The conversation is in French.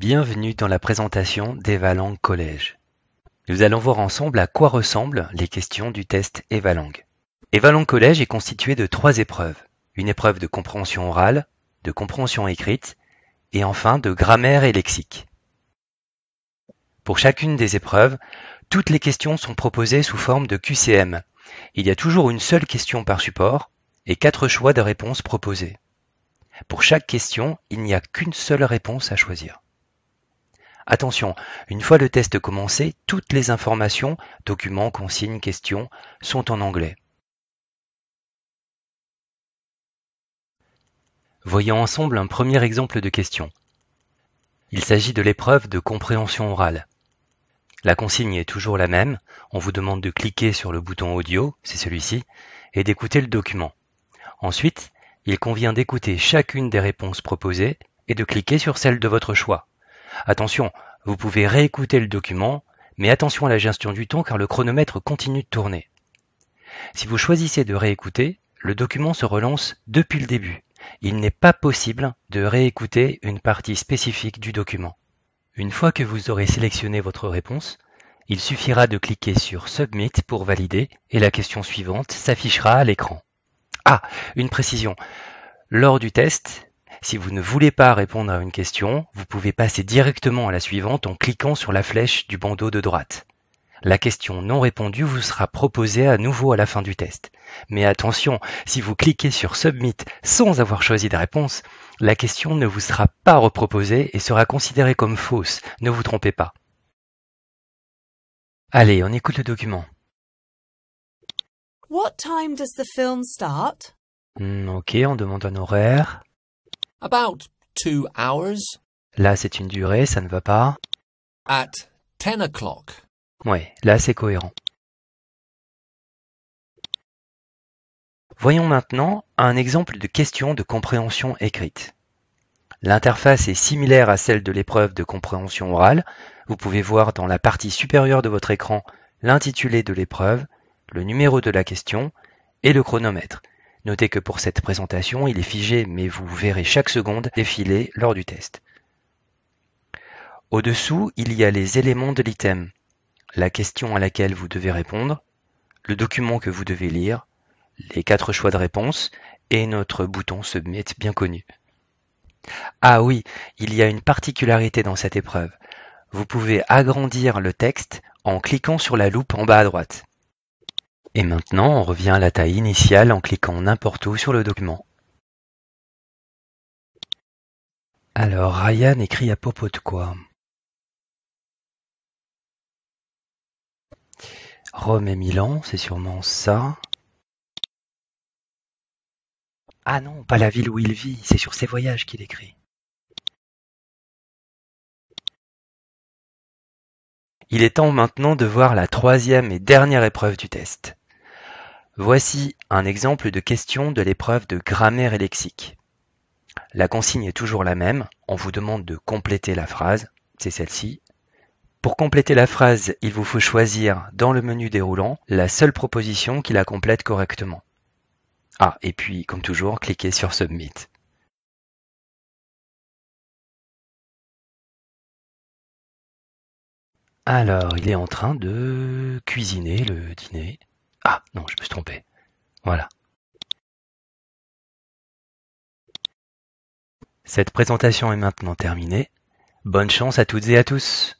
Bienvenue dans la présentation d'Evalang Collège. Nous allons voir ensemble à quoi ressemblent les questions du test Evalang. Evalang Collège est constitué de trois épreuves. Une épreuve de compréhension orale, de compréhension écrite et enfin de grammaire et lexique. Pour chacune des épreuves, toutes les questions sont proposées sous forme de QCM. Il y a toujours une seule question par support et quatre choix de réponses proposés. Pour chaque question, il n'y a qu'une seule réponse à choisir. Attention, une fois le test commencé, toutes les informations, documents, consignes, questions, sont en anglais. Voyons ensemble un premier exemple de question. Il s'agit de l'épreuve de compréhension orale. La consigne est toujours la même, on vous demande de cliquer sur le bouton audio, c'est celui-ci, et d'écouter le document. Ensuite, il convient d'écouter chacune des réponses proposées et de cliquer sur celle de votre choix. Attention, vous pouvez réécouter le document, mais attention à la gestion du temps car le chronomètre continue de tourner. Si vous choisissez de réécouter, le document se relance depuis le début. Il n'est pas possible de réécouter une partie spécifique du document. Une fois que vous aurez sélectionné votre réponse, il suffira de cliquer sur Submit pour valider et la question suivante s'affichera à l'écran. Ah, une précision. Lors du test, si vous ne voulez pas répondre à une question, vous pouvez passer directement à la suivante en cliquant sur la flèche du bandeau de droite. La question non répondue vous sera proposée à nouveau à la fin du test. Mais attention, si vous cliquez sur Submit sans avoir choisi de réponse, la question ne vous sera pas reproposée et sera considérée comme fausse. Ne vous trompez pas. Allez, on écoute le document. What time does the film start? Hmm, ok, on demande un horaire. About two hours. Là, c'est une durée, ça ne va pas. At ten o'clock. Ouais, là, c'est cohérent. Voyons maintenant un exemple de question de compréhension écrite. L'interface est similaire à celle de l'épreuve de compréhension orale. Vous pouvez voir dans la partie supérieure de votre écran l'intitulé de l'épreuve, le numéro de la question et le chronomètre. Notez que pour cette présentation, il est figé, mais vous verrez chaque seconde défiler lors du test. Au-dessous, il y a les éléments de l'item, la question à laquelle vous devez répondre, le document que vous devez lire, les quatre choix de réponse et notre bouton Submit bien connu. Ah oui, il y a une particularité dans cette épreuve. Vous pouvez agrandir le texte en cliquant sur la loupe en bas à droite. Et maintenant, on revient à la taille initiale en cliquant n'importe où sur le document. Alors, Ryan écrit à propos de quoi? Rome et Milan, c'est sûrement ça. Ah non, pas la ville où il vit, c'est sur ses voyages qu'il écrit. Il est temps maintenant de voir la troisième et dernière épreuve du test. Voici un exemple de question de l'épreuve de grammaire et lexique. La consigne est toujours la même, on vous demande de compléter la phrase, c'est celle-ci. Pour compléter la phrase, il vous faut choisir dans le menu déroulant la seule proposition qui la complète correctement. Ah, et puis, comme toujours, cliquez sur Submit. Alors, il est en train de cuisiner le dîner. Ah, non, je me suis trompé. Voilà. Cette présentation est maintenant terminée. Bonne chance à toutes et à tous.